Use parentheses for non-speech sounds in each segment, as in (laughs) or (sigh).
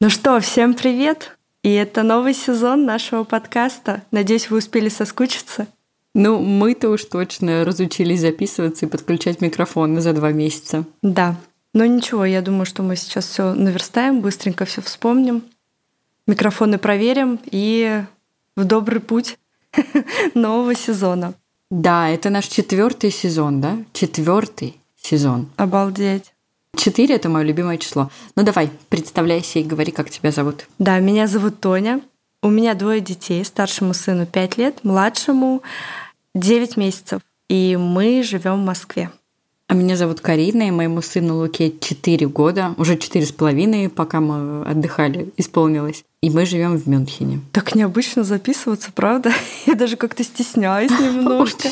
Ну что, всем привет! И это новый сезон нашего подкаста. Надеюсь, вы успели соскучиться. Ну, мы-то уж точно разучились записываться и подключать микрофоны за два месяца. Да. Но ничего, я думаю, что мы сейчас все наверстаем, быстренько все вспомним, микрофоны проверим и в добрый путь (laughs) нового сезона. Да, это наш четвертый сезон, да? Четвертый сезон. Обалдеть. Четыре – это мое любимое число. Ну давай, представляйся и говори, как тебя зовут. Да, меня зовут Тоня. У меня двое детей. Старшему сыну 5 лет, младшему 9 месяцев. И мы живем в Москве. А меня зовут Карина, и моему сыну Луке 4 года, уже четыре с половиной, пока мы отдыхали, исполнилось. И мы живем в Мюнхене. Так необычно записываться, правда? (laughs) Я даже как-то стесняюсь (laughs) немножко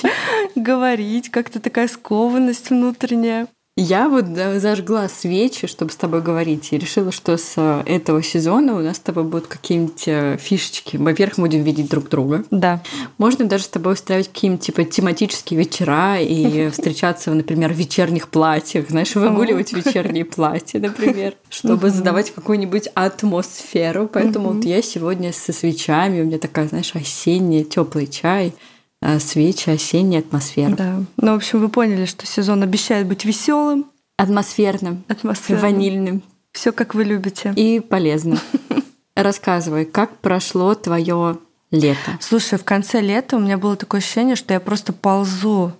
говорить, как-то такая скованность внутренняя. Я вот зажгла свечи, чтобы с тобой говорить, и решила, что с э, этого сезона у нас с тобой будут какие-нибудь э, фишечки. Во-первых, мы будем видеть друг друга. Да. Можно даже с тобой устраивать какие-нибудь типа тематические вечера и (laughs) встречаться, например, в вечерних платьях, знаешь, выгуливать вечерние платья, например, (laughs) чтобы задавать какую-нибудь атмосферу. Поэтому вот я сегодня со свечами, у меня такая, знаешь, осенняя, теплый чай – свечи, осенняя атмосфера. Да. Ну, в общем, вы поняли, что сезон обещает быть веселым, атмосферным, атмосферным. ванильным. Все как вы любите. И полезным. (laughs) Рассказывай, как прошло твое лето? Слушай, в конце лета у меня было такое ощущение, что я просто ползу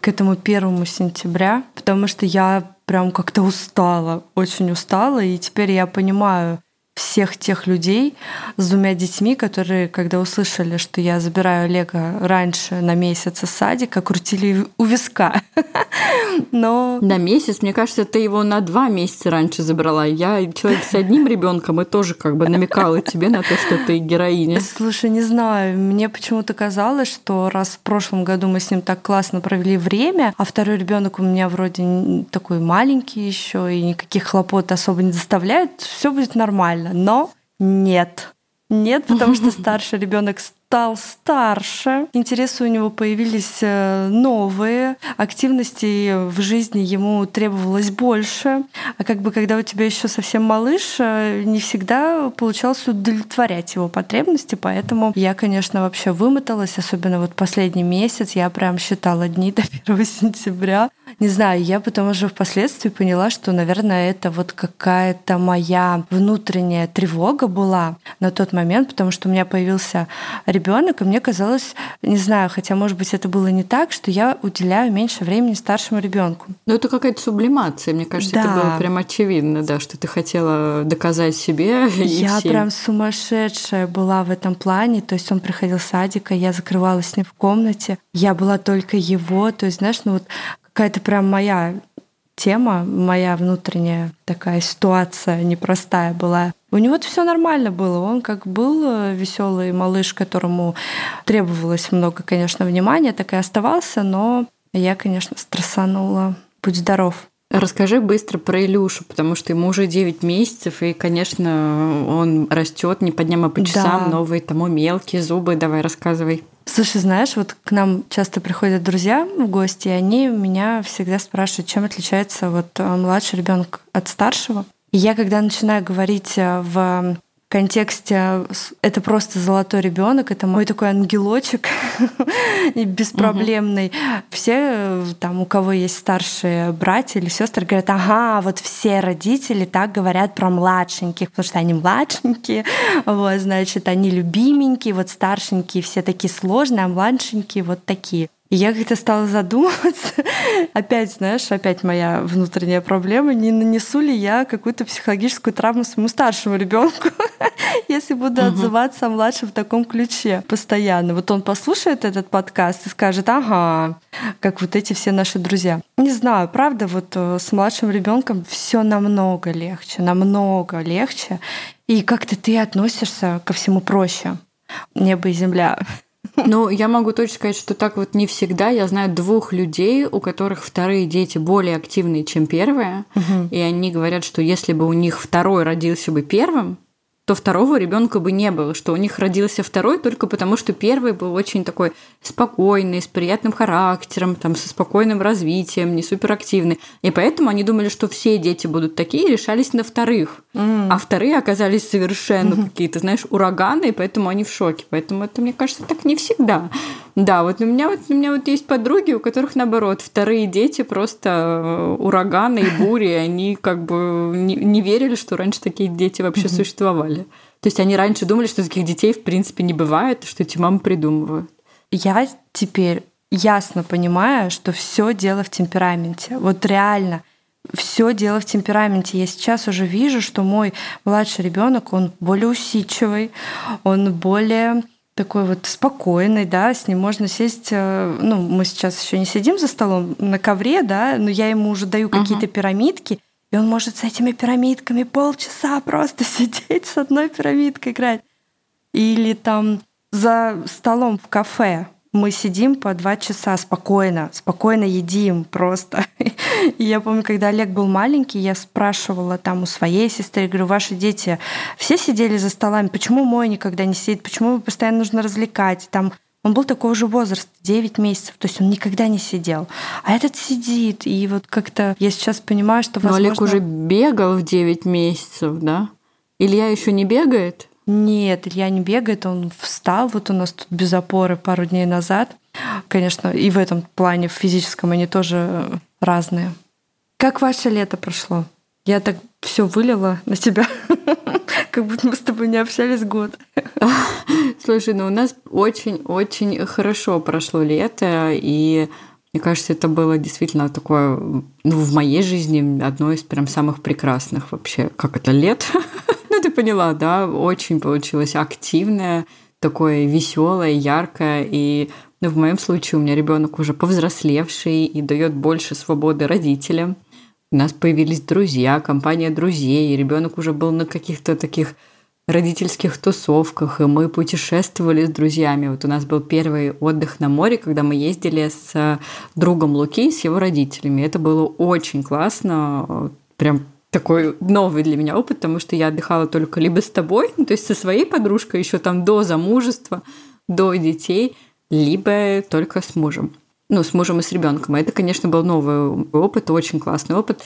к этому первому сентября, потому что я прям как-то устала, очень устала, и теперь я понимаю, всех тех людей с двумя детьми, которые, когда услышали, что я забираю Олега раньше на месяц из садика, крутили у виска. (laughs) Но... На месяц? Мне кажется, ты его на два месяца раньше забрала. Я человек с одним ребенком и тоже как бы намекала тебе на то, что ты героиня. Слушай, не знаю, мне почему-то казалось, что раз в прошлом году мы с ним так классно провели время, а второй ребенок у меня вроде такой маленький еще и никаких хлопот особо не доставляет, все будет нормально нормально. Но нет. Нет, потому что (laughs) старший ребенок стал старше, интересы у него появились э, новые, активности в жизни ему требовалось больше. А как бы когда у тебя еще совсем малыш, э, не всегда получалось удовлетворять его потребности, поэтому я, конечно, вообще вымоталась, особенно вот последний месяц, я прям считала дни до (laughs) 1 сентября. Не знаю, я потом уже впоследствии поняла, что, наверное, это вот какая-то моя внутренняя тревога была на тот момент, потому что у меня появился ребенок и мне казалось, не знаю, хотя, может быть, это было не так, что я уделяю меньше времени старшему ребенку. Ну, это какая-то сублимация, мне кажется, да. это было прям очевидно, да, что ты хотела доказать себе. (laughs) Я всем. прям сумасшедшая была в этом плане, то есть он приходил с садика, я закрывалась с ним в комнате, я была только его, то есть, знаешь, ну вот какая-то прям моя тема, моя внутренняя такая ситуация непростая была. У него все нормально было. Он как был э, веселый малыш, которому требовалось много, конечно, внимания, так и оставался, но я, конечно, стрессанула. Будь здоров. Расскажи быстро про Илюшу, потому что ему уже 9 месяцев, и, конечно, он растет не по дням, а по часам, да. новые тому мелкие зубы. Давай рассказывай. Слушай, знаешь, вот к нам часто приходят друзья в гости, и они меня всегда спрашивают, чем отличается вот э, младший ребенок от старшего. И я, когда начинаю говорить э, в контексте это просто золотой ребенок, это мой такой ангелочек (laughs) беспроблемный. Все э, там, у кого есть старшие братья или сестры, говорят, ага, вот все родители так говорят про младшеньких, потому что они младшенькие, вот, значит, они любименькие, вот старшенькие все такие сложные, а младшенькие вот такие. И я как-то стала задумываться, (laughs) опять, знаешь, опять моя внутренняя проблема, не нанесу ли я какую-то психологическую травму своему старшему ребенку, (laughs) если буду угу. отзываться о младшем в таком ключе постоянно. Вот он послушает этот подкаст и скажет, ага, как вот эти все наши друзья. Не знаю, правда, вот э, с младшим ребенком все намного легче, намного легче. И как-то ты относишься ко всему проще. Небо и земля. (laughs) Ну, я могу точно сказать, что так вот не всегда. Я знаю двух людей, у которых вторые дети более активные, чем первые. Угу. И они говорят, что если бы у них второй родился бы первым, то второго ребенка бы не было, что у них родился второй только потому, что первый был очень такой спокойный, с приятным характером, там, со спокойным развитием, не суперактивный. И поэтому они думали, что все дети будут такие, и решались на вторых. Mm. А вторые оказались совершенно mm-hmm. какие-то, знаешь, ураганы, и поэтому они в шоке. Поэтому это, мне кажется, так не всегда. Да, вот у меня вот у меня вот есть подруги, у которых наоборот вторые дети просто э, ураганы и бури, они как бы не, не верили, что раньше такие дети вообще mm-hmm. существовали делали. То есть они раньше думали, что таких детей в принципе не бывает, что эти мамы придумывают. Я теперь ясно понимаю, что все дело в темпераменте. Вот реально все дело в темпераменте. Я сейчас уже вижу, что мой младший ребенок, он более усидчивый, он более такой вот спокойный, да, с ним можно сесть, э, ну, мы сейчас еще не сидим за столом на ковре, да, но я ему уже даю какие-то uh-huh. пирамидки, и он может с этими пирамидками полчаса просто (laughs) сидеть с одной пирамидкой играть. Или там за столом в кафе мы сидим по два часа спокойно, спокойно едим просто. (laughs) И я помню, когда Олег был маленький, я спрашивала там у своей сестры, говорю, ваши дети все сидели за столами, почему мой никогда не сидит, почему постоянно нужно развлекать? Там он был такого же возраста, 9 месяцев, то есть он никогда не сидел. А этот сидит, и вот как-то я сейчас понимаю, что возможно... Но Олег уже бегал в 9 месяцев, да? Илья еще не бегает? Нет, Илья не бегает, он встал, вот у нас тут без опоры пару дней назад. Конечно, и в этом плане, в физическом, они тоже разные. Как ваше лето прошло? Я так все вылила на тебя, (laughs) как будто мы с тобой не общались год. (laughs) Слушай, ну у нас очень-очень хорошо прошло лето, и мне кажется, это было действительно такое, ну, в моей жизни одно из прям самых прекрасных вообще, как это, лет. (laughs) ну, ты поняла, да, очень получилось активное, такое веселое, яркое, и ну, в моем случае у меня ребенок уже повзрослевший и дает больше свободы родителям. У нас появились друзья, компания друзей, и ребенок уже был на каких-то таких родительских тусовках, и мы путешествовали с друзьями. Вот у нас был первый отдых на море, когда мы ездили с другом Луки, с его родителями. Это было очень классно, прям такой новый для меня опыт, потому что я отдыхала только либо с тобой, ну, то есть со своей подружкой еще там до замужества, до детей, либо только с мужем ну, с мужем и с ребенком. это, конечно, был новый опыт, очень классный опыт.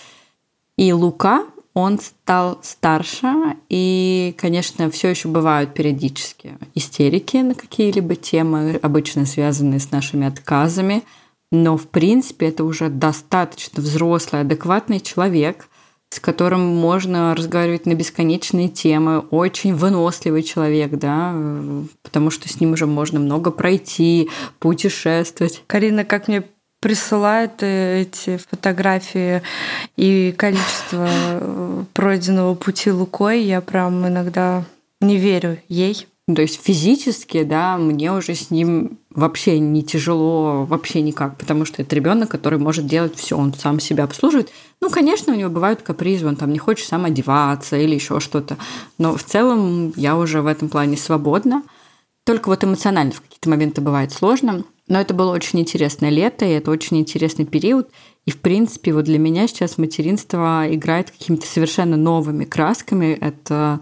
И Лука, он стал старше, и, конечно, все еще бывают периодически истерики на какие-либо темы, обычно связанные с нашими отказами. Но, в принципе, это уже достаточно взрослый, адекватный человек – с которым можно разговаривать на бесконечные темы, очень выносливый человек, да, потому что с ним уже можно много пройти, путешествовать. Карина, как мне присылает э, эти фотографии и количество э, пройденного пути Лукой, я прям иногда не верю ей. То есть физически, да, мне уже с ним вообще не тяжело, вообще никак, потому что это ребенок, который может делать все, он сам себя обслуживает. Ну, конечно, у него бывают капризы, он там не хочет сам одеваться или еще что-то, но в целом я уже в этом плане свободна. Только вот эмоционально в какие-то моменты бывает сложно. Но это было очень интересное лето, и это очень интересный период. И, в принципе, вот для меня сейчас материнство играет какими-то совершенно новыми красками. Это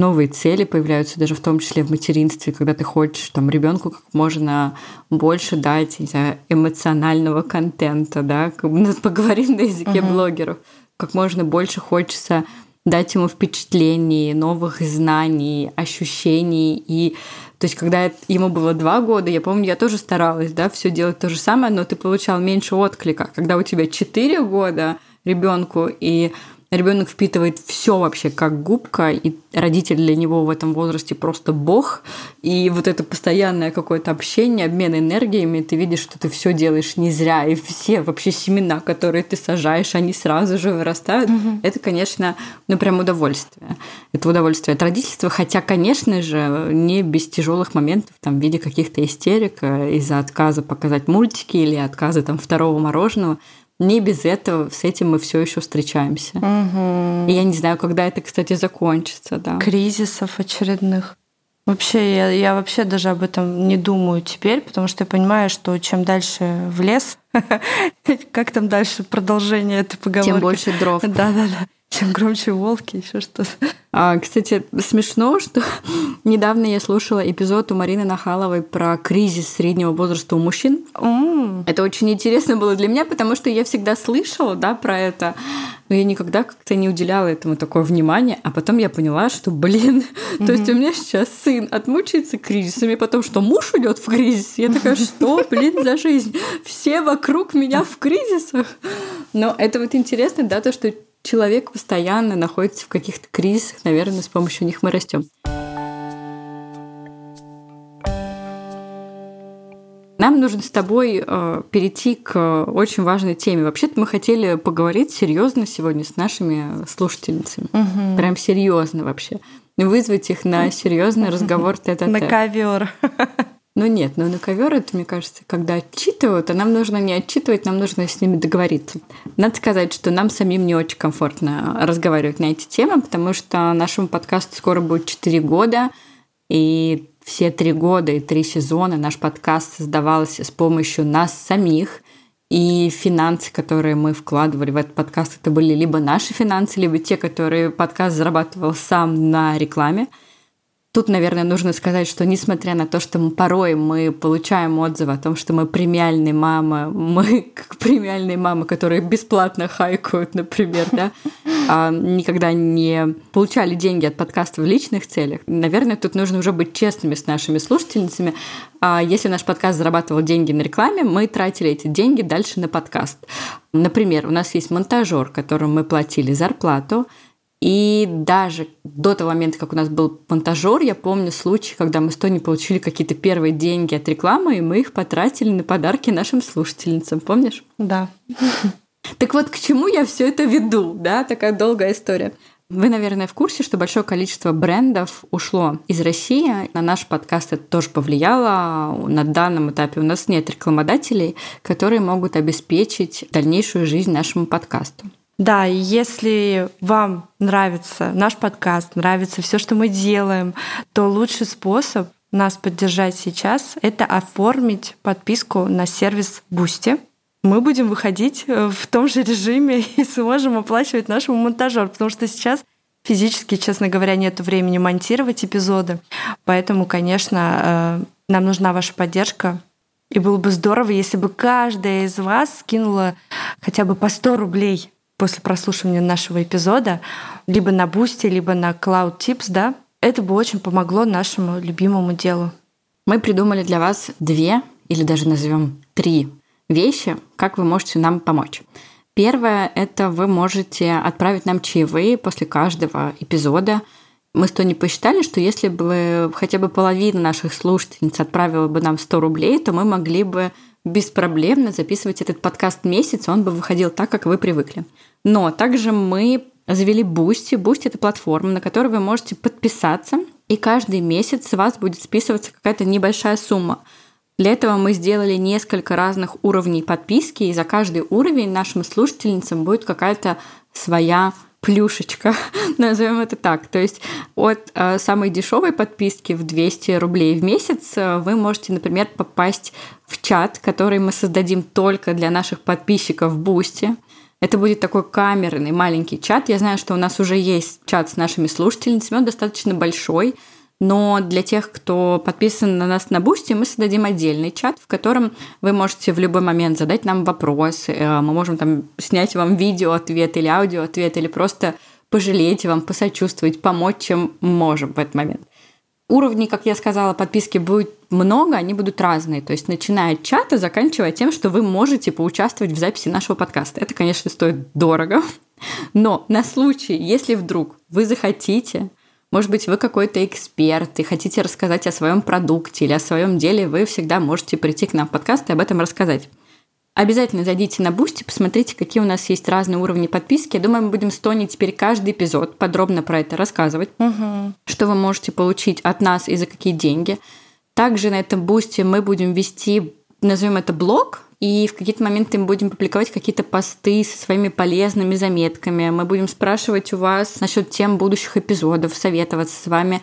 новые цели появляются даже в том числе в материнстве, когда ты хочешь там ребенку как можно больше дать не знаю, эмоционального контента, да, как мы поговорим на языке uh-huh. блогеров, как можно больше хочется дать ему впечатлений, новых знаний, ощущений и то есть, когда ему было два года, я помню, я тоже старалась, да, все делать то же самое, но ты получал меньше отклика. Когда у тебя четыре года ребенку и ребенок впитывает все вообще как губка, и родитель для него в этом возрасте просто бог. И вот это постоянное какое-то общение, обмен энергиями, ты видишь, что ты все делаешь не зря, и все вообще семена, которые ты сажаешь, они сразу же вырастают. Угу. Это, конечно, ну прям удовольствие. Это удовольствие от родительства, хотя, конечно же, не без тяжелых моментов там в виде каких-то истерик э, из-за отказа показать мультики или отказа там второго мороженого не без этого, с этим мы все еще встречаемся. Угу. И я не знаю, когда это, кстати, закончится, да. Кризисов очередных. Вообще, я, я вообще даже об этом не думаю теперь, потому что я понимаю, что чем дальше в лес, (laughs) Как там дальше продолжение этой поговорки? Тем больше дров. Да-да-да. Чем громче волки, еще что-то. А, кстати, смешно, что недавно я слушала эпизод у Марины Нахаловой про кризис среднего возраста у мужчин. Mm. Это очень интересно было для меня, потому что я всегда слышала, да, про это, но я никогда как-то не уделяла этому такое внимание, а потом я поняла, что, блин, mm-hmm. (laughs) то есть у меня сейчас сын отмучается кризисами, потом что муж уйдет в кризис, я такая, что, блин, за жизнь? Все вокруг меня в кризисах. Но это вот интересно, да, то, что человек постоянно находится в каких-то кризисах, наверное, с помощью них мы растем. Нам нужно с тобой э, перейти к очень важной теме. Вообще-то мы хотели поговорить серьезно сегодня с нашими слушательницами. Угу. Прям серьезно вообще. Вызвать их на серьезный разговор тет На ковер. Ну нет, но на ковер это, мне кажется, когда отчитывают, а нам нужно не отчитывать, нам нужно с ними договориться. Надо сказать, что нам самим не очень комфортно разговаривать на эти темы, потому что нашему подкасту скоро будет 4 года, и все три года и три сезона наш подкаст создавался с помощью нас самих, и финансы, которые мы вкладывали в этот подкаст, это были либо наши финансы, либо те, которые подкаст зарабатывал сам на рекламе – Тут, наверное, нужно сказать, что несмотря на то, что мы порой мы получаем отзывы о том, что мы премиальные мамы, мы как премиальные мамы, которые бесплатно хайкают, например, да, а, никогда не получали деньги от подкаста в личных целях. Наверное, тут нужно уже быть честными с нашими слушательницами. А если наш подкаст зарабатывал деньги на рекламе, мы тратили эти деньги дальше на подкаст. Например, у нас есть монтажер, которому мы платили зарплату, и даже до того момента, как у нас был монтажер, я помню случай, когда мы с Тони получили какие-то первые деньги от рекламы, и мы их потратили на подарки нашим слушательницам. Помнишь? Да. Так вот, к чему я все это веду, да, такая долгая история. Вы, наверное, в курсе, что большое количество брендов ушло из России. На наш подкаст это тоже повлияло. На данном этапе у нас нет рекламодателей, которые могут обеспечить дальнейшую жизнь нашему подкасту. Да, если вам нравится наш подкаст, нравится все, что мы делаем, то лучший способ нас поддержать сейчас — это оформить подписку на сервис Boosty. Мы будем выходить э, в том же режиме (laughs) и сможем оплачивать нашему монтажеру, потому что сейчас физически, честно говоря, нет времени монтировать эпизоды. Поэтому, конечно, э, нам нужна ваша поддержка. И было бы здорово, если бы каждая из вас скинула хотя бы по 100 рублей после прослушивания нашего эпизода, либо на Бусти, либо на CloudTips, да, это бы очень помогло нашему любимому делу. Мы придумали для вас две или даже назовем три вещи, как вы можете нам помочь. Первое – это вы можете отправить нам чаевые после каждого эпизода. Мы с Тони посчитали, что если бы хотя бы половина наших слушательниц отправила бы нам 100 рублей, то мы могли бы беспроблемно записывать этот подкаст месяц, он бы выходил так, как вы привыкли. Но также мы завели Boosty. Boosty — это платформа, на которой вы можете подписаться, и каждый месяц с вас будет списываться какая-то небольшая сумма. Для этого мы сделали несколько разных уровней подписки, и за каждый уровень нашим слушательницам будет какая-то своя плюшечка, (laughs) назовем это так. То есть от э, самой дешевой подписки в 200 рублей в месяц э, вы можете, например, попасть в чат, который мы создадим только для наших подписчиков в Бусти. Это будет такой камерный маленький чат. Я знаю, что у нас уже есть чат с нашими слушательницами, он достаточно большой, но для тех, кто подписан на нас на Бусти, мы создадим отдельный чат, в котором вы можете в любой момент задать нам вопрос. Э, мы можем там снять вам видео ответ или аудио ответ, или просто пожалеть вам, посочувствовать, помочь, чем можем в этот момент. Уровней, как я сказала, подписки будет много, они будут разные. То есть начиная от чата, заканчивая тем, что вы можете поучаствовать в записи нашего подкаста. Это, конечно, стоит дорого. (laughs) Но на случай, если вдруг вы захотите, может быть, вы какой-то эксперт и хотите рассказать о своем продукте или о своем деле, вы всегда можете прийти к нам в подкаст и об этом рассказать. Обязательно зайдите на Boosty, посмотрите, какие у нас есть разные уровни подписки. Я думаю, мы будем с Тони теперь каждый эпизод подробно про это рассказывать, угу. что вы можете получить от нас и за какие деньги. Также на этом Boosty мы будем вести, назовем это блог, и в какие-то моменты мы будем публиковать какие-то посты со своими полезными заметками. Мы будем спрашивать у вас насчет тем будущих эпизодов, советоваться с вами.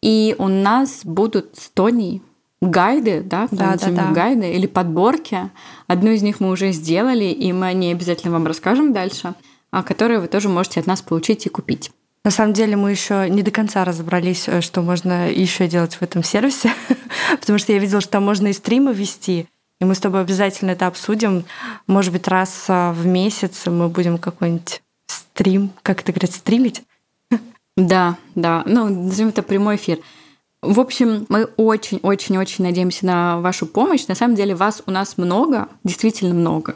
И у нас будут с Тони гайды, да, да, да, да. гайды или подборки. Одну из них мы уже сделали, и мы о ней обязательно вам расскажем дальше, а которые вы тоже можете от нас получить и купить. На самом деле мы еще не до конца разобрались, э, что можно еще делать в этом сервисе, (laughs) потому что я видела, что там можно и стримы вести, и мы с тобой обязательно это обсудим. Может быть, раз а, в месяц мы будем какой-нибудь стрим, как это говорят, стримить? Да, да. Ну, назовем это прямой эфир. В общем, мы очень-очень-очень надеемся на вашу помощь. На самом деле вас у нас много, действительно много.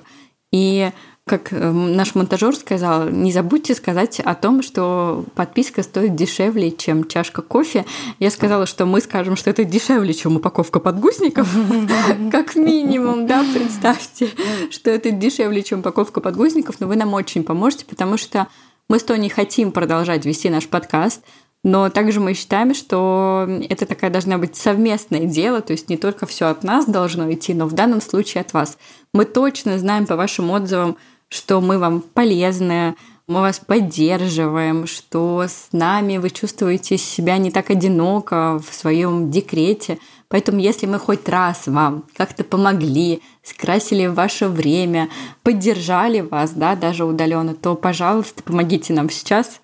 И как э, наш монтажер сказал, не забудьте сказать о том, что подписка стоит дешевле, чем чашка кофе. Я сказала, что мы скажем, что это дешевле, чем упаковка подгузников. (laughs) Как минимум, да, представьте, что это дешевле, чем упаковка подгузников, но вы нам очень поможете, потому что мы с Тони хотим продолжать вести наш подкаст, но также мы считаем, что это такая должна быть совместное дело, то есть не только все от нас должно идти, но в данном случае от вас. Мы точно знаем по вашим отзывам, что мы вам полезны, мы вас поддерживаем, что с нами вы чувствуете себя не так одиноко в своем декрете. Поэтому если мы хоть раз вам как-то помогли, скрасили ваше время, поддержали вас, да, даже удаленно, то, пожалуйста, помогите нам сейчас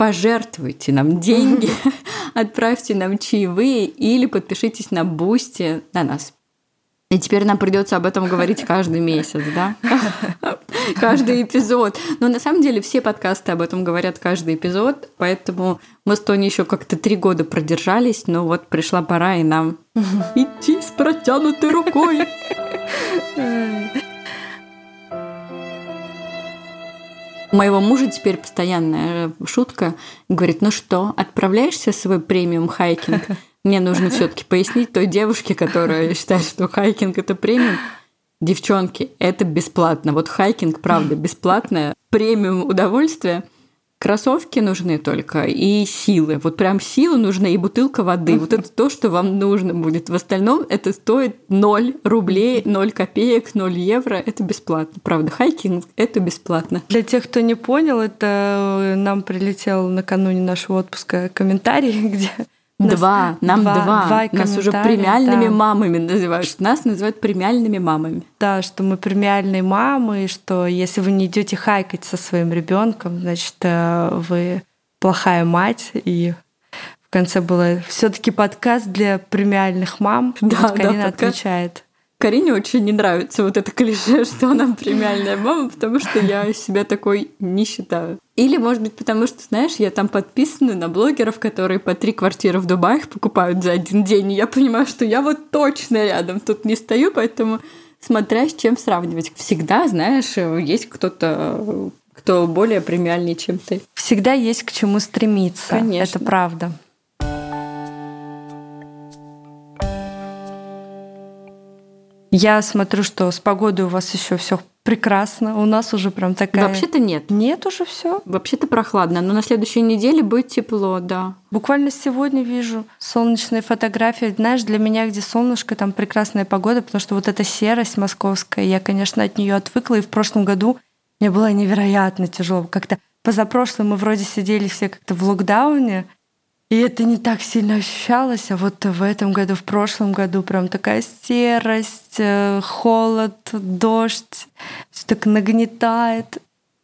пожертвуйте нам деньги, (laughs) отправьте нам чаевые или подпишитесь на Boosty на нас. И теперь нам придется об этом говорить каждый месяц, да? (laughs) Каждый эпизод. Но на самом деле все подкасты об этом говорят каждый эпизод, поэтому мы с Тони еще как-то три года продержались, но вот пришла пора и нам (laughs) идти с протянутой рукой. Моего мужа теперь постоянная шутка. Говорит, ну что, отправляешься в свой премиум хайкинг? Мне нужно все таки пояснить той девушке, которая считает, что хайкинг – это премиум. Девчонки, это бесплатно. Вот хайкинг, правда, бесплатное. Премиум удовольствие – Кроссовки нужны только и силы. Вот прям силы нужны и бутылка воды. Вот это то, что вам нужно будет. В остальном это стоит 0 рублей, 0 копеек, 0 евро. Это бесплатно. Правда, хайкинг – это бесплатно. Для тех, кто не понял, это нам прилетел накануне нашего отпуска комментарий, (laughs) где Два, нам два. два. два Нас уже премиальными да. мамами называют. Нас называют премиальными мамами. Да, что мы премиальные мамы, и что если вы не идете хайкать со своим ребенком, значит, э, вы плохая мать. И в конце было все-таки подкаст для премиальных мам. Да, да, отвечает. Карине очень не нравится вот это клише, (laughs) что она премиальная мама, потому что я себя такой не считаю. Или, может быть, потому что, знаешь, я там подписана на блогеров, которые по три квартиры в Дубае покупают за один день, и я понимаю, что я вот точно рядом тут не стою, поэтому смотря с чем сравнивать. Всегда, знаешь, есть кто-то, кто более премиальный, чем ты. Всегда есть к чему стремиться. Конечно. Это правда. Я смотрю, что с погодой у вас еще все прекрасно. У нас уже прям такая. Вообще-то нет. Нет уже все. Вообще-то прохладно, но на следующей неделе будет тепло, да. Буквально сегодня вижу солнечные фотографии. Знаешь, для меня, где солнышко, там прекрасная погода, потому что вот эта серость московская, я, конечно, от нее отвыкла. И в прошлом году мне было невероятно тяжело. Как-то позапрошлым мы вроде сидели все как-то в локдауне, и это не так сильно ощущалось, а вот в этом году, в прошлом году прям такая серость, э, холод, дождь, все так нагнетает.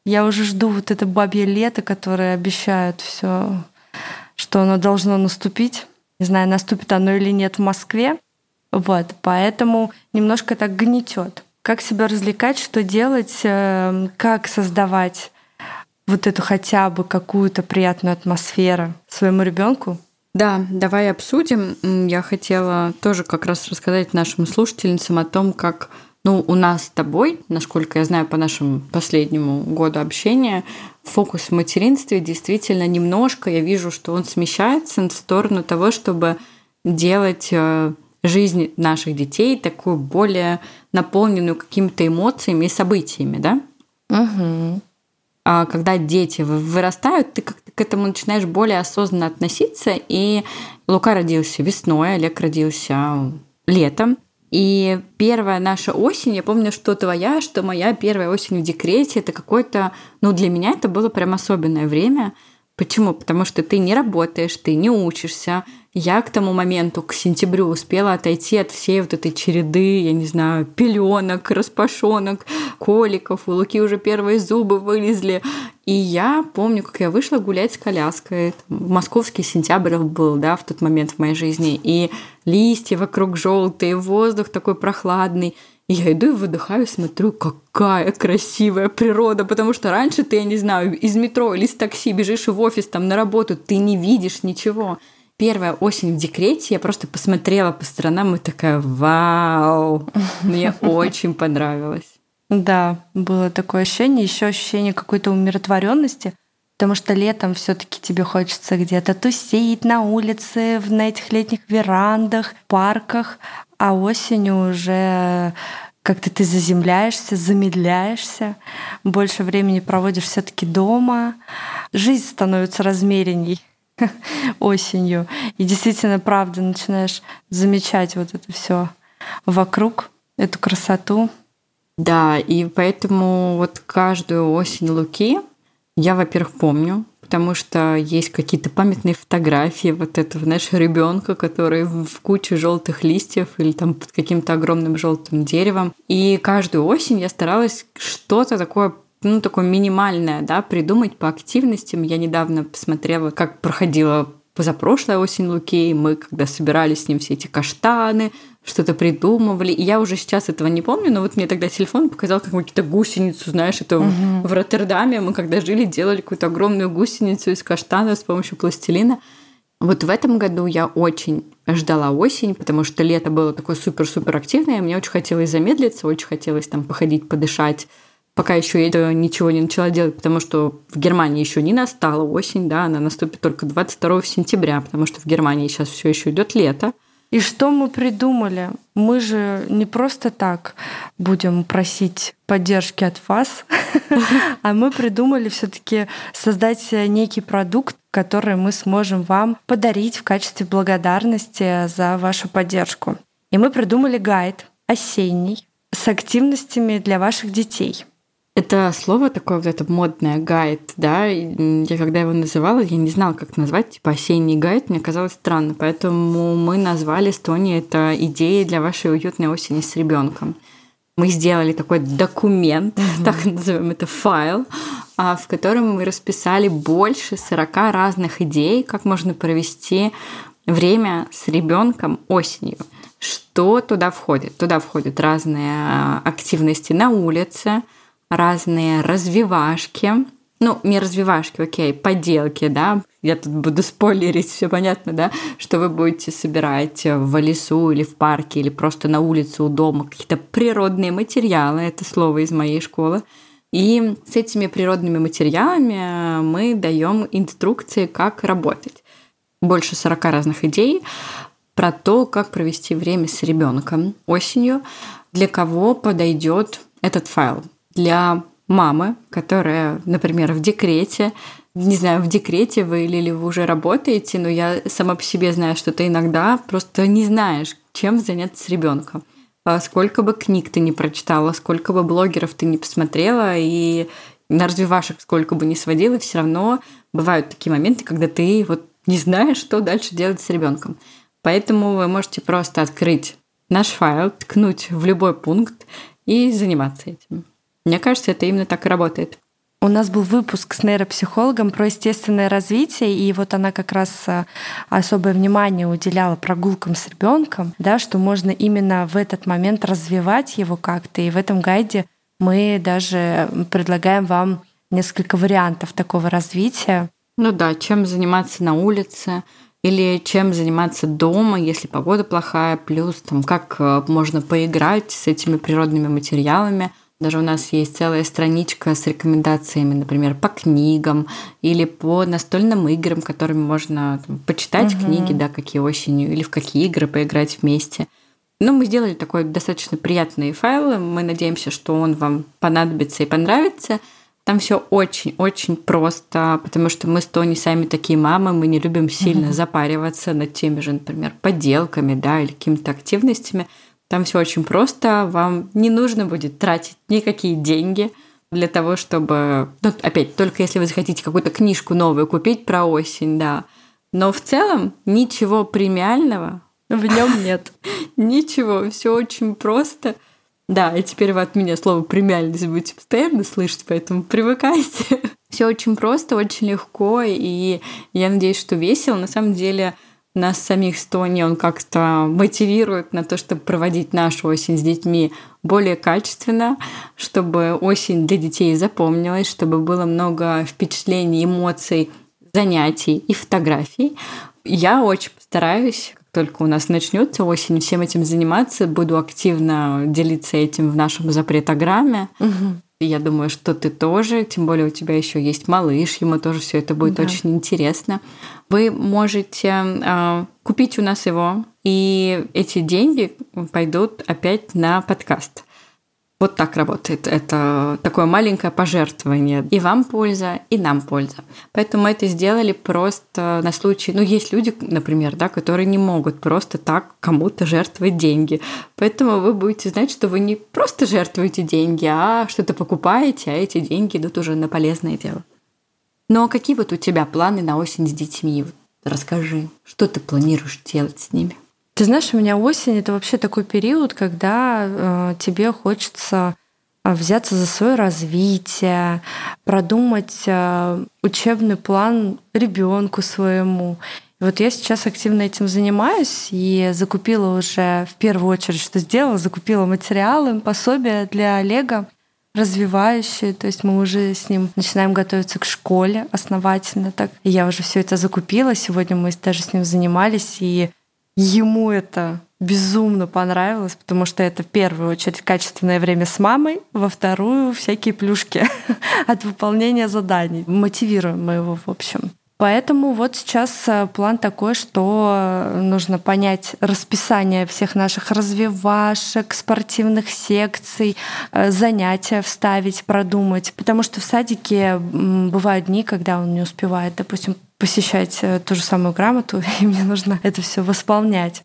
Я уже жду вот это бабье лето, которое обещают все, что оно должно наступить. Не знаю, наступит оно или нет в Москве. Вот, поэтому немножко так гнетет. Как себя развлекать, что делать, э, как создавать вот эту хотя бы какую-то приятную атмосферу своему ребенку? Да, давай обсудим. Я хотела тоже как раз рассказать нашим слушательницам о том, как ну, у нас с тобой, насколько я знаю по нашему последнему году общения, фокус в материнстве действительно немножко, я вижу, что он смещается в сторону того, чтобы делать э, жизнь наших детей такую более наполненную какими-то эмоциями и событиями, да? Угу. А когда дети вырастают, ты как-то к этому начинаешь более осознанно относиться. И Лука родился весной, Олег родился летом. И первая наша осень, я помню, что твоя, что моя первая осень в декрете, это какой-то, ну для меня это было прям особенное время, Почему? Потому что ты не работаешь, ты не учишься. Я к тому моменту, к сентябрю, успела отойти от всей вот этой череды, я не знаю, пеленок, распашонок, коликов. У Луки уже первые зубы вылезли. И я помню, как я вышла гулять с коляской. Московский сентябрь был, да, в тот момент в моей жизни. И листья вокруг желтые, воздух такой прохладный. Я иду и выдыхаю, смотрю, какая красивая природа, потому что раньше ты, я не знаю, из метро или из такси бежишь в офис, там на работу, ты не видишь ничего. Первая осень в декрете, я просто посмотрела по сторонам и такая, вау, мне (laughs) очень понравилось. Да, было такое ощущение, еще ощущение какой-то умиротворенности, потому что летом все-таки тебе хочется где-то тусить на улице, на этих летних верандах, парках, а осенью уже как-то ты заземляешься, замедляешься, больше времени проводишь все-таки дома, жизнь становится размеренней (laughs) осенью. И действительно, правда, начинаешь замечать вот это все вокруг, эту красоту. Да, и поэтому вот каждую осень Луки я, во-первых, помню, потому что есть какие-то памятные фотографии вот этого, знаешь, ребенка, который в куче желтых листьев или там под каким-то огромным желтым деревом. И каждую осень я старалась что-то такое ну, такое минимальное, да, придумать по активностям. Я недавно посмотрела, как проходила позапрошлая осень Луки, и мы когда собирали с ним все эти каштаны, что-то придумывали. И я уже сейчас этого не помню, но вот мне тогда телефон показал как какую-то гусеницу, знаешь, это угу. в Роттердаме мы когда жили, делали какую-то огромную гусеницу из каштана с помощью пластилина. Вот в этом году я очень ждала осень, потому что лето было такое супер-супер активное, мне очень хотелось замедлиться, очень хотелось там походить, подышать, пока еще я ничего не начала делать, потому что в Германии еще не настала осень, да, она наступит только 22 сентября, потому что в Германии сейчас все еще идет лето. И что мы придумали? Мы же не просто так будем просить поддержки от вас, (laughs) а мы придумали все-таки создать некий продукт, который мы сможем вам подарить в качестве благодарности за вашу поддержку. И мы придумали гайд осенний с активностями для ваших детей. Это слово такое вот это модное гайд, да, я когда его называла, я не знала, как назвать, типа осенний гайд, мне казалось странно, поэтому мы назвали Эстония это идея для вашей уютной осени с ребенком. Мы сделали такой документ, (laughs) mm-hmm. так назовем это файл, а, в котором мы расписали больше 40 разных идей, как можно провести время с ребенком осенью. Что туда входит? Туда входят разные а, активности на улице, разные развивашки. Ну, не развивашки, окей, поделки, да. Я тут буду спойлерить, все понятно, да, что вы будете собирать в лесу или в парке, или просто на улице у дома какие-то природные материалы, это слово из моей школы. И с этими природными материалами мы даем инструкции, как работать. Больше 40 разных идей про то, как провести время с ребенком осенью, для кого подойдет этот файл для мамы, которая, например, в декрете, не знаю, в декрете вы или вы уже работаете, но я сама по себе знаю, что ты иногда просто не знаешь, чем заняться с ребенком. А сколько бы книг ты не прочитала, сколько бы блогеров ты не посмотрела, и на развивашек сколько бы не сводила, все равно бывают такие моменты, когда ты вот не знаешь, что дальше делать с ребенком. Поэтому вы можете просто открыть наш файл, ткнуть в любой пункт и заниматься этим. Мне кажется, это именно так и работает. У нас был выпуск с нейропсихологом про естественное развитие, и вот она как раз э, особое внимание уделяла прогулкам с ребенком, да, что можно именно в этот момент развивать его как-то. И в этом гайде мы даже предлагаем вам несколько вариантов такого развития. Ну да, чем заниматься на улице, или чем заниматься дома, если погода плохая, плюс там как э, можно поиграть с этими природными материалами – даже у нас есть целая страничка с рекомендациями, например, по книгам или по настольным играм, которыми можно там, почитать угу. книги, да, какие осенью, или в какие игры поиграть вместе. Ну, мы сделали такой достаточно приятный файл. Мы надеемся, что он вам понадобится и понравится. Там все очень-очень просто, потому что мы с Тони сами такие мамы, мы не любим сильно запариваться над теми же, например, поделками, да, или какими-то активностями. Там все очень просто, вам не нужно будет тратить никакие деньги. для того, чтобы... Ну, опять, только если вы захотите какую-то книжку новую купить про осень, да. Но в целом ничего премиального в нем нет. (laughs) Ничего, все очень просто. Да, и теперь вы от меня слово премиальность будете постоянно слышать, поэтому привыкайте. (laughs) Все очень просто, очень легко, и я надеюсь, что весело. На самом деле, нас самих с Тони он как-то мотивирует на то, чтобы проводить нашу осень с детьми более качественно, чтобы осень для детей запомнилась, чтобы было много впечатлений, эмоций, занятий и фотографий. Я очень постараюсь только у нас начнется осень, всем этим заниматься. Буду активно делиться этим в нашем запретограмме. Угу. Я думаю, что ты тоже, тем более у тебя еще есть малыш, ему тоже все это будет да. очень интересно. Вы можете э, купить у нас его, и эти деньги пойдут опять на подкаст. Вот так работает. Это такое маленькое пожертвование. И вам польза, и нам польза. Поэтому мы это сделали просто на случай... Ну, есть люди, например, да, которые не могут просто так кому-то жертвовать деньги. Поэтому вы будете знать, что вы не просто жертвуете деньги, а что-то покупаете, а эти деньги идут уже на полезное дело. Ну, а какие вот у тебя планы на осень с детьми? Расскажи, что ты планируешь делать с ними? Ты знаешь, у меня осень это вообще такой период, когда э, тебе хочется э, взяться за свое развитие, продумать э, учебный план ребенку своему. И вот я сейчас активно этим занимаюсь и закупила уже в первую очередь, что сделала, закупила материалы, пособия для Олега развивающие, то есть мы уже с ним начинаем готовиться к школе основательно так. И я уже все это закупила, сегодня мы даже с ним занимались, и ему это безумно понравилось, потому что это в первую очередь качественное время с мамой, во вторую всякие плюшки (laughs) от выполнения заданий. Мотивируем мы его, в общем. Поэтому вот сейчас э, план такой, что нужно понять расписание всех наших развивашек, спортивных секций, э, занятия вставить, продумать. Потому что в садике бывают дни, когда он не успевает, допустим, посещать э, ту же самую грамоту, (laughs) и мне нужно это все восполнять.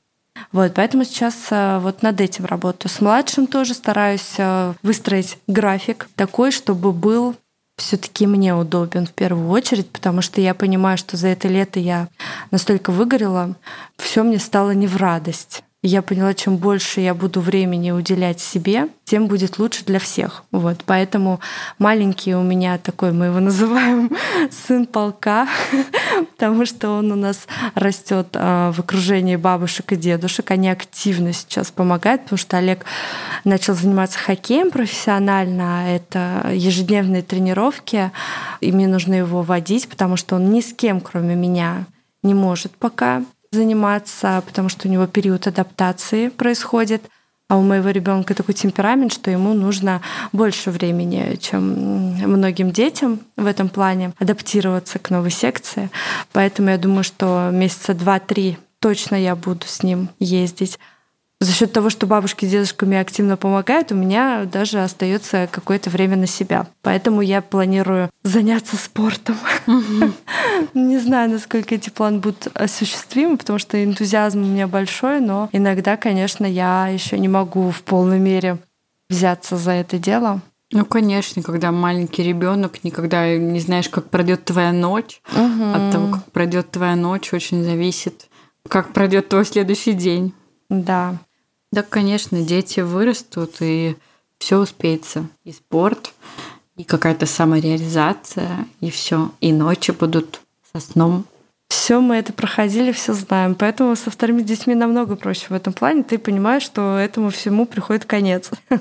Вот, поэтому сейчас вот над этим работаю. С младшим тоже стараюсь выстроить график такой, чтобы был все-таки мне удобен в первую очередь, потому что я понимаю, что за это лето я настолько выгорела, все мне стало не в радость я поняла, чем больше я буду времени уделять себе, тем будет лучше для всех. Вот, поэтому маленький у меня такой, мы его называем (laughs) сын полка, (laughs) потому что он у нас растет а, в окружении бабушек и дедушек. Они активно сейчас помогают, потому что Олег начал заниматься хоккеем профессионально. Это ежедневные тренировки, и мне нужно его водить, потому что он ни с кем, кроме меня, не может пока заниматься, потому что у него период адаптации происходит. А у моего ребенка такой темперамент, что ему нужно больше времени, чем многим детям в этом плане, адаптироваться к новой секции. Поэтому я думаю, что месяца два-три точно я буду с ним ездить за счет того, что бабушки с дедушками активно помогают, у меня даже остается какое-то время на себя. Поэтому я планирую заняться спортом. (laughs) Не знаю, насколько эти планы будут осуществимы, потому что энтузиазм у меня большой, но иногда, конечно, я еще не могу в полной мере взяться за это дело. Ну, конечно, когда маленький ребенок, никогда не знаешь, как пройдет твоя ночь. Угу. От того, как пройдет твоя ночь, очень зависит, как пройдет твой следующий день. Да. Да, конечно, дети вырастут, и все успеется. И спорт, и какая-то самореализация, и все. И ночи будут со сном. Все мы это проходили, все знаем. Поэтому со вторыми детьми намного проще в этом плане. Ты понимаешь, что этому всему приходит конец. (laughs)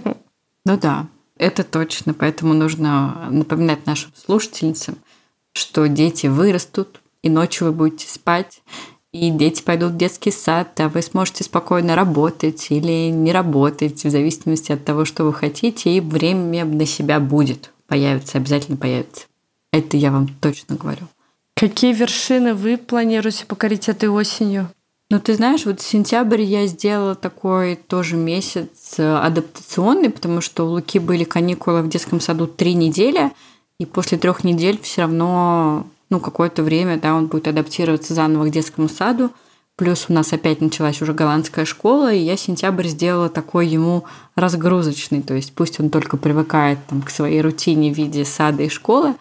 Ну да, это точно. Поэтому нужно напоминать нашим слушательницам, что дети вырастут, и ночью вы будете спать, и дети пойдут в детский сад, а вы сможете спокойно работать или не работать, в зависимости от того, что вы хотите, и время на себя будет, появится, обязательно появится. Это я вам точно говорю. Какие вершины вы планируете покорить этой осенью? Ну, ты знаешь, вот сентябрь я сделала такой тоже месяц э, адаптационный, потому что у Луки были каникулы в детском саду три недели, и после трех недель все равно ну, какое-то время, да, он будет адаптироваться заново к детскому саду. Плюс у нас опять началась уже голландская школа, и я сентябрь сделала такой ему разгрузочный. То есть пусть он только привыкает там, к своей рутине в виде сада и школы,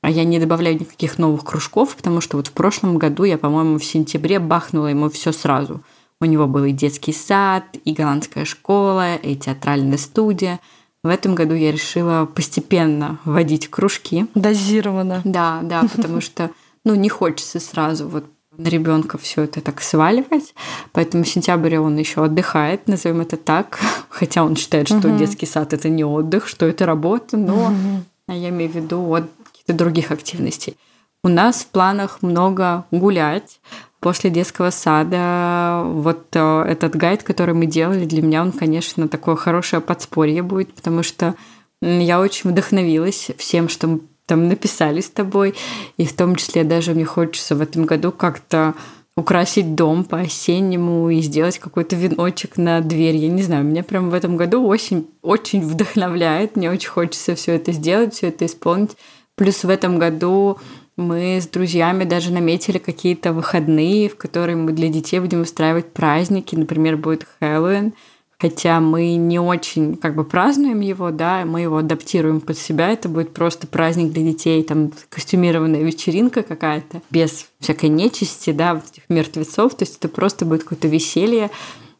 а я не добавляю никаких новых кружков, потому что вот в прошлом году я, по-моему, в сентябре бахнула ему все сразу. У него был и детский сад, и голландская школа, и театральная студия. В этом году я решила постепенно вводить кружки. Дозированно. Да, да, (laughs) потому что ну, не хочется сразу вот на ребенка все это так сваливать. Поэтому в сентябре он еще отдыхает, назовем это так. (laughs) Хотя он считает, что угу. детский сад это не отдых, что это работа, но угу. я имею в виду от каких-то других активностей. У нас в планах много гулять. После детского сада вот э, этот гайд, который мы делали, для меня он, конечно, такое хорошее подспорье будет, потому что я очень вдохновилась всем, что там написали с тобой. И в том числе даже мне хочется в этом году как-то украсить дом по-осеннему и сделать какой-то веночек на дверь. Я не знаю, меня прям в этом году очень, очень вдохновляет. Мне очень хочется все это сделать, все это исполнить. Плюс в этом году мы с друзьями даже наметили какие-то выходные, в которые мы для детей будем устраивать праздники. Например, будет Хэллоуин – хотя мы не очень как бы празднуем его, да, мы его адаптируем под себя, это будет просто праздник для детей, там костюмированная вечеринка какая-то, без всякой нечисти, да, этих мертвецов, то есть это просто будет какое-то веселье,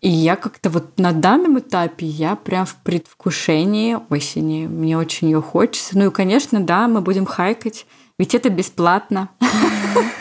и я как-то вот на данном этапе я прям в предвкушении осени. Мне очень ее хочется. Ну и, конечно, да, мы будем хайкать, ведь это бесплатно. (laughs)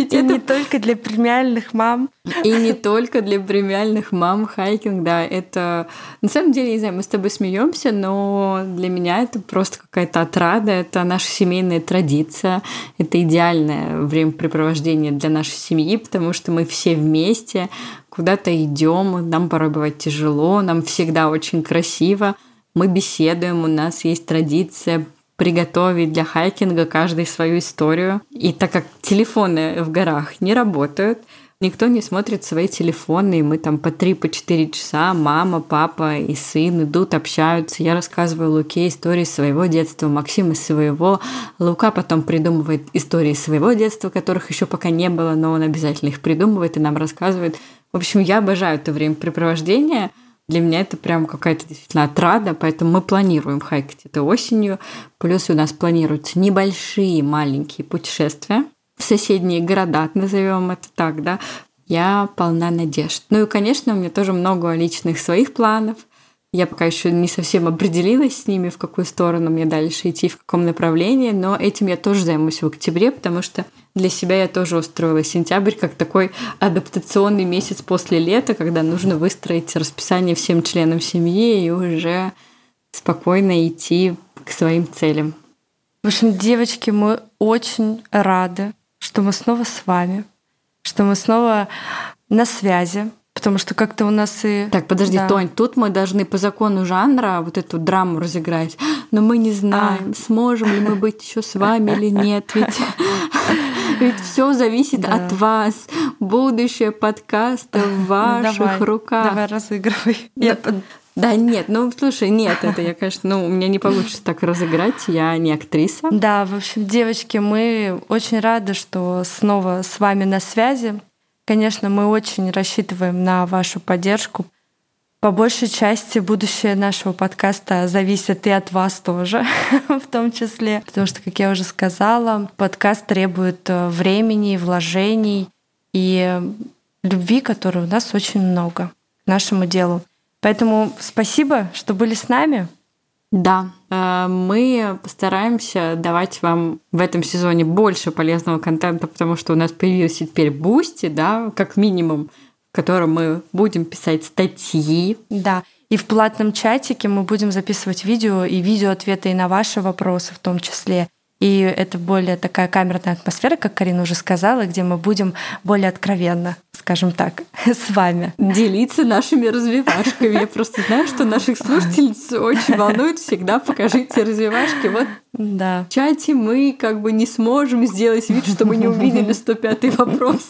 Ведь и это... не только для премиальных мам. И не только для премиальных мам хайкинг, да, это... На самом деле, не знаю, мы с тобой смеемся, но для меня это просто какая-то отрада, это наша семейная традиция, это идеальное времяпрепровождение для нашей семьи, потому что мы все вместе куда-то идем, нам порой бывает тяжело, нам всегда очень красиво, мы беседуем, у нас есть традиция приготовить для хайкинга каждый свою историю. И так как телефоны в горах не работают, Никто не смотрит свои телефоны, и мы там по 3-4 по часа, мама, папа и сын идут, общаются. Я рассказываю Луке истории своего детства, Максим из своего. Лука потом придумывает истории своего детства, которых еще пока не было, но он обязательно их придумывает и нам рассказывает. В общем, я обожаю это времяпрепровождение. Для меня это прям какая-то действительно отрада, поэтому мы планируем хайкать это осенью. Плюс у нас планируются небольшие маленькие путешествия в соседние города, назовем это так, да. Я полна надежд. Ну и, конечно, у меня тоже много личных своих планов. Я пока еще не совсем определилась с ними, в какую сторону мне дальше идти, в каком направлении, но этим я тоже займусь в октябре, потому что для себя я тоже устроила сентябрь как такой адаптационный месяц после лета, когда нужно выстроить расписание всем членам семьи и уже спокойно идти к своим целям. В общем, девочки, мы очень рады, что мы снова с вами, что мы снова на связи, Потому что как-то у нас и... Так, подожди, да. Тонь, тут мы должны по закону жанра вот эту драму разыграть. Но мы не знаем, а. сможем ли мы быть еще с вами или нет. Ведь, (laughs) ведь все зависит да. от вас. Будущее подкаста в (laughs) ваших давай, руках. Давай, разыгрывай. Да, да нет, ну слушай, нет, это я, конечно, ну, у меня не (laughs) получится так разыграть, я не актриса. Да, в общем, девочки, мы очень рады, что снова с вами на связи. Конечно, мы очень рассчитываем на вашу поддержку. По большей части будущее нашего подкаста зависит и от вас тоже, (laughs) в том числе, потому что, как я уже сказала, подкаст требует э, времени, вложений и любви, которой у нас очень много к нашему делу. Поэтому спасибо, что были с нами. Да, э, мы постараемся давать вам в этом сезоне больше полезного контента, потому что у нас появился теперь Boosty, да, как минимум, в котором мы будем писать статьи. Да, и в платном чатике мы будем записывать видео и видео ответы и на ваши вопросы в том числе. И это более такая камерная атмосфера, как Карина уже сказала, где мы будем более откровенно, скажем так, (laughs) с вами. Делиться нашими развивашками. Я просто знаю, что наших слушательниц очень волнует всегда покажите развивашки. Вот да. в чате мы как бы не сможем сделать вид, что мы не увидели 105 вопрос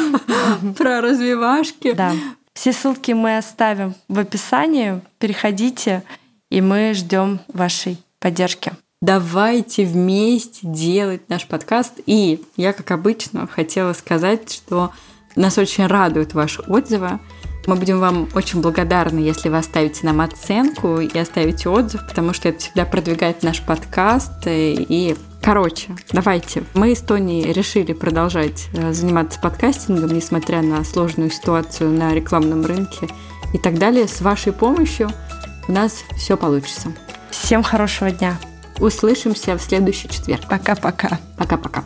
(laughs) про развивашки. Да. Все ссылки мы оставим в описании. Переходите, и мы ждем вашей поддержки давайте вместе делать наш подкаст. И я, как обычно, хотела сказать, что Нас очень радуют ваши отзывы. Мы будем вам очень благодарны, если вы оставите нам оценку и оставите отзыв, потому что это всегда продвигает наш подкаст. И, короче, давайте. Мы из Тони решили продолжать э, заниматься подкастингом, несмотря на сложную ситуацию на рекламном рынке и так далее. С вашей помощью у нас все получится. Всем хорошего дня. Услышимся в следующий четверг. Пока-пока. Пока-пока.